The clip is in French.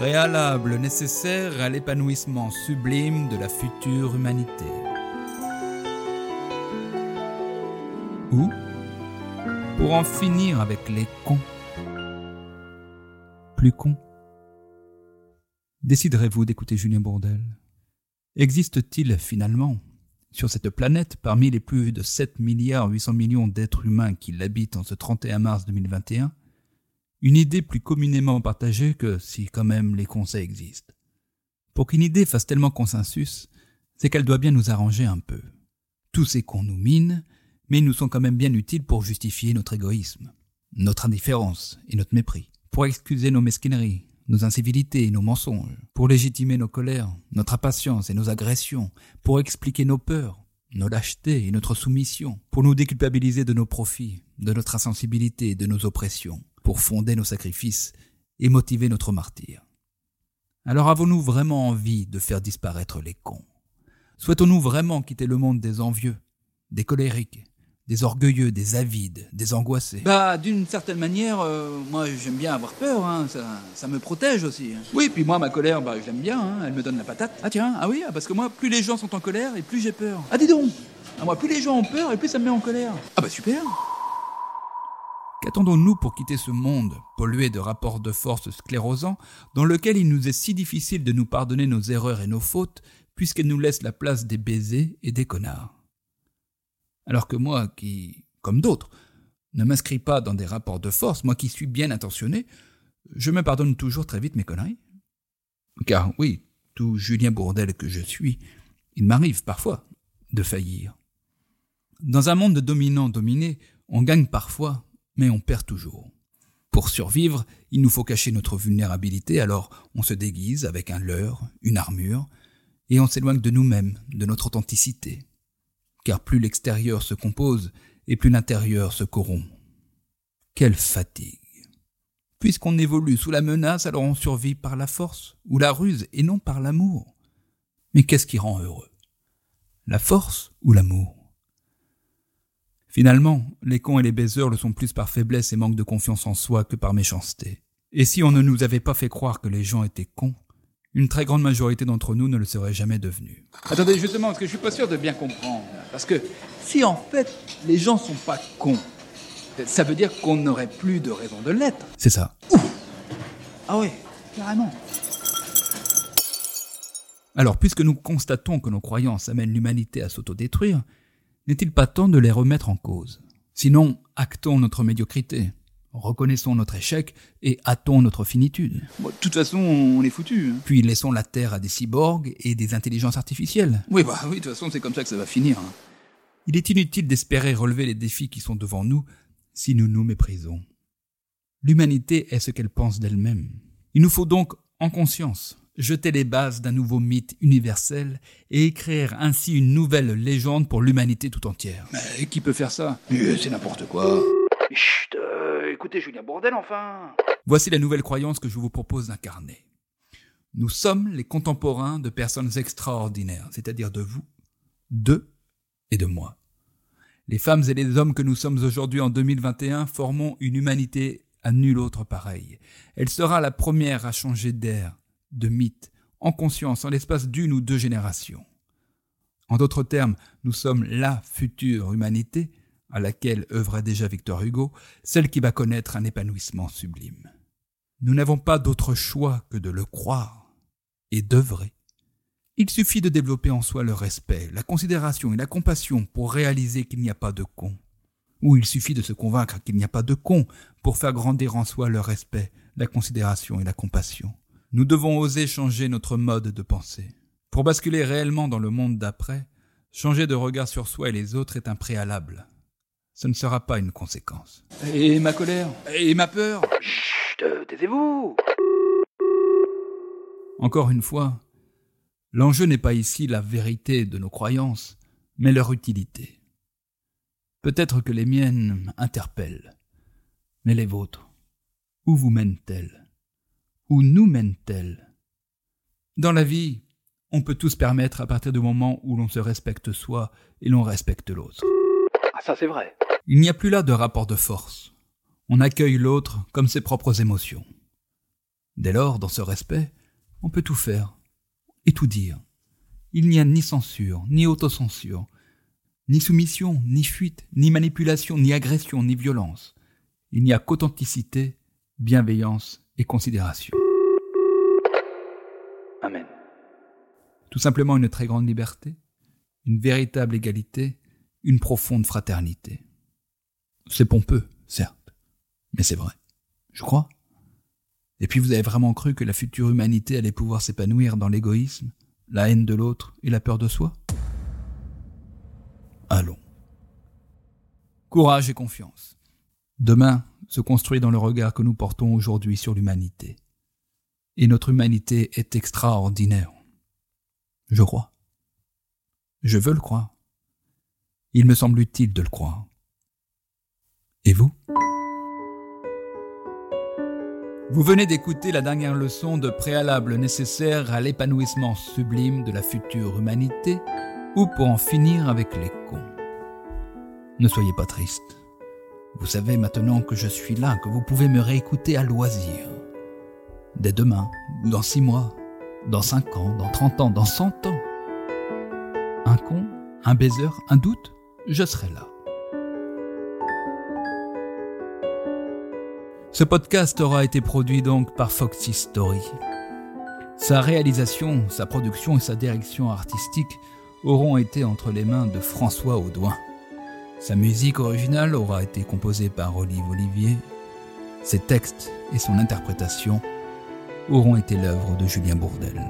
préalable nécessaire à l'épanouissement sublime de la future humanité. Ou pour en finir avec les cons. Plus cons. Déciderez-vous d'écouter Julien Bourdel Existe-t-il finalement, sur cette planète, parmi les plus de 7 milliards 800 millions d'êtres humains qui l'habitent en ce 31 mars 2021, une idée plus communément partagée que si quand même les conseils existent. Pour qu'une idée fasse tellement consensus, c'est qu'elle doit bien nous arranger un peu. Tous ces cons nous minent, mais ils nous sont quand même bien utiles pour justifier notre égoïsme, notre indifférence et notre mépris, pour excuser nos mesquineries, nos incivilités et nos mensonges, pour légitimer nos colères, notre impatience et nos agressions, pour expliquer nos peurs, nos lâchetés et notre soumission, pour nous déculpabiliser de nos profits, de notre insensibilité et de nos oppressions, pour fonder nos sacrifices et motiver notre martyr. Alors avons-nous vraiment envie de faire disparaître les cons? Souhaitons-nous vraiment quitter le monde des envieux, des colériques, des orgueilleux, des avides, des angoissés? Bah, d'une certaine manière, euh, moi j'aime bien avoir peur, hein, ça, ça me protège aussi. hein. Oui, puis moi ma colère, bah, j'aime bien, hein, elle me donne la patate. Ah tiens, ah oui, ah, parce que moi, plus les gens sont en colère et plus j'ai peur. Ah dis donc ah, Moi, plus les gens ont peur et plus ça me met en colère. Ah bah super Qu'attendons-nous pour quitter ce monde, pollué de rapports de force sclérosants, dans lequel il nous est si difficile de nous pardonner nos erreurs et nos fautes, puisqu'elles nous laissent la place des baisers et des connards? Alors que moi, qui, comme d'autres, ne m'inscris pas dans des rapports de force, moi qui suis bien intentionné, je me pardonne toujours très vite mes conneries. Car oui, tout Julien Bourdel que je suis, il m'arrive parfois de faillir. Dans un monde de dominant-dominé, on gagne parfois, mais on perd toujours. Pour survivre, il nous faut cacher notre vulnérabilité, alors on se déguise avec un leurre, une armure, et on s'éloigne de nous-mêmes, de notre authenticité. Car plus l'extérieur se compose, et plus l'intérieur se corrompt. Quelle fatigue. Puisqu'on évolue sous la menace, alors on survit par la force, ou la ruse, et non par l'amour. Mais qu'est-ce qui rend heureux? La force ou l'amour? Finalement, les cons et les baiseurs le sont plus par faiblesse et manque de confiance en soi que par méchanceté. Et si on ne nous avait pas fait croire que les gens étaient cons, une très grande majorité d'entre nous ne le serait jamais devenus. Attendez, justement, parce que je suis pas sûr de bien comprendre. Parce que si en fait les gens sont pas cons, ça veut dire qu'on n'aurait plus de raison de l'être. C'est ça. Ah ouais, carrément. Alors, puisque nous constatons que nos croyances amènent l'humanité à s'autodétruire, n'est-il pas temps de les remettre en cause? Sinon, actons notre médiocrité, reconnaissons notre échec et hâtons notre finitude. Bon, de toute façon, on est foutu. hein. Puis laissons la Terre à des cyborgs et des intelligences artificielles. Oui, bah oui, de toute façon, c'est comme ça que ça va finir. hein. Il est inutile d'espérer relever les défis qui sont devant nous si nous nous méprisons. L'humanité est ce qu'elle pense d'elle-même. Il nous faut donc, en conscience, jeter les bases d'un nouveau mythe universel et écrire ainsi une nouvelle légende pour l'humanité tout entière. Mais qui peut faire ça? C'est n'importe quoi. Chut, euh, écoutez Julien Bordel, enfin Voici la nouvelle croyance que je vous propose d'incarner. Nous sommes les contemporains de personnes extraordinaires, c'est-à-dire de vous, d'eux et de moi. Les femmes et les hommes que nous sommes aujourd'hui en 2021 formons une humanité à nulle autre pareille. Elle sera la première à changer d'air, de mythe, en conscience, en l'espace d'une ou deux générations. En d'autres termes, nous sommes la future humanité, à laquelle œuvrait déjà Victor Hugo, celle qui va connaître un épanouissement sublime. Nous n'avons pas d'autre choix que de le croire et d'œuvrer. Il suffit de développer en soi le respect, la considération et la compassion pour réaliser qu'il n'y a pas de cons. Ou il suffit de se convaincre qu'il n'y a pas de cons pour faire grandir en soi le respect, la considération et la compassion. Nous devons oser changer notre mode de pensée. Pour basculer réellement dans le monde d'après, changer de regard sur soi et les autres est un préalable. Ce ne sera pas une conséquence. Et ma colère Et ma peur Chut, euh, taisez-vous Encore une fois, l'enjeu n'est pas ici la vérité de nos croyances, mais leur utilité. Peut-être que les miennes interpellent, mais les vôtres, où vous mènent-elles? Où nous mènent-elles Dans la vie, on peut tout se permettre à partir du moment où l'on se respecte soi et l'on respecte l'autre. Ah, ça c'est vrai. Il n'y a plus là de rapport de force. On accueille l'autre comme ses propres émotions. Dès lors, dans ce respect, on peut tout faire et tout dire. Il n'y a ni censure, ni autocensure, ni soumission, ni fuite, ni manipulation, ni agression, ni violence. Il n'y a qu'authenticité, bienveillance et considération. Tout simplement une très grande liberté, une véritable égalité, une profonde fraternité. C'est pompeux, certes, mais c'est vrai. Je crois. Et puis vous avez vraiment cru que la future humanité allait pouvoir s'épanouir dans l'égoïsme, la haine de l'autre et la peur de soi? Allons. Courage et confiance. Demain se construit dans le regard que nous portons aujourd'hui sur l'humanité. Et notre humanité est extraordinaire. Je crois. Je veux le croire. Il me semble utile de le croire. Et vous? Vous venez d'écouter la dernière leçon de préalable nécessaire à l'épanouissement sublime de la future humanité, ou pour en finir avec les cons. Ne soyez pas triste. Vous savez maintenant que je suis là, que vous pouvez me réécouter à loisir. Dès demain, dans six mois, dans cinq ans, dans trente ans, dans cent ans. Un con, un baiser, un doute, je serai là. Ce podcast aura été produit donc par Foxy Story. Sa réalisation, sa production et sa direction artistique auront été entre les mains de François Audouin. Sa musique originale aura été composée par Olive Olivier. Ses textes et son interprétation auront été l'œuvre de Julien Bourdel.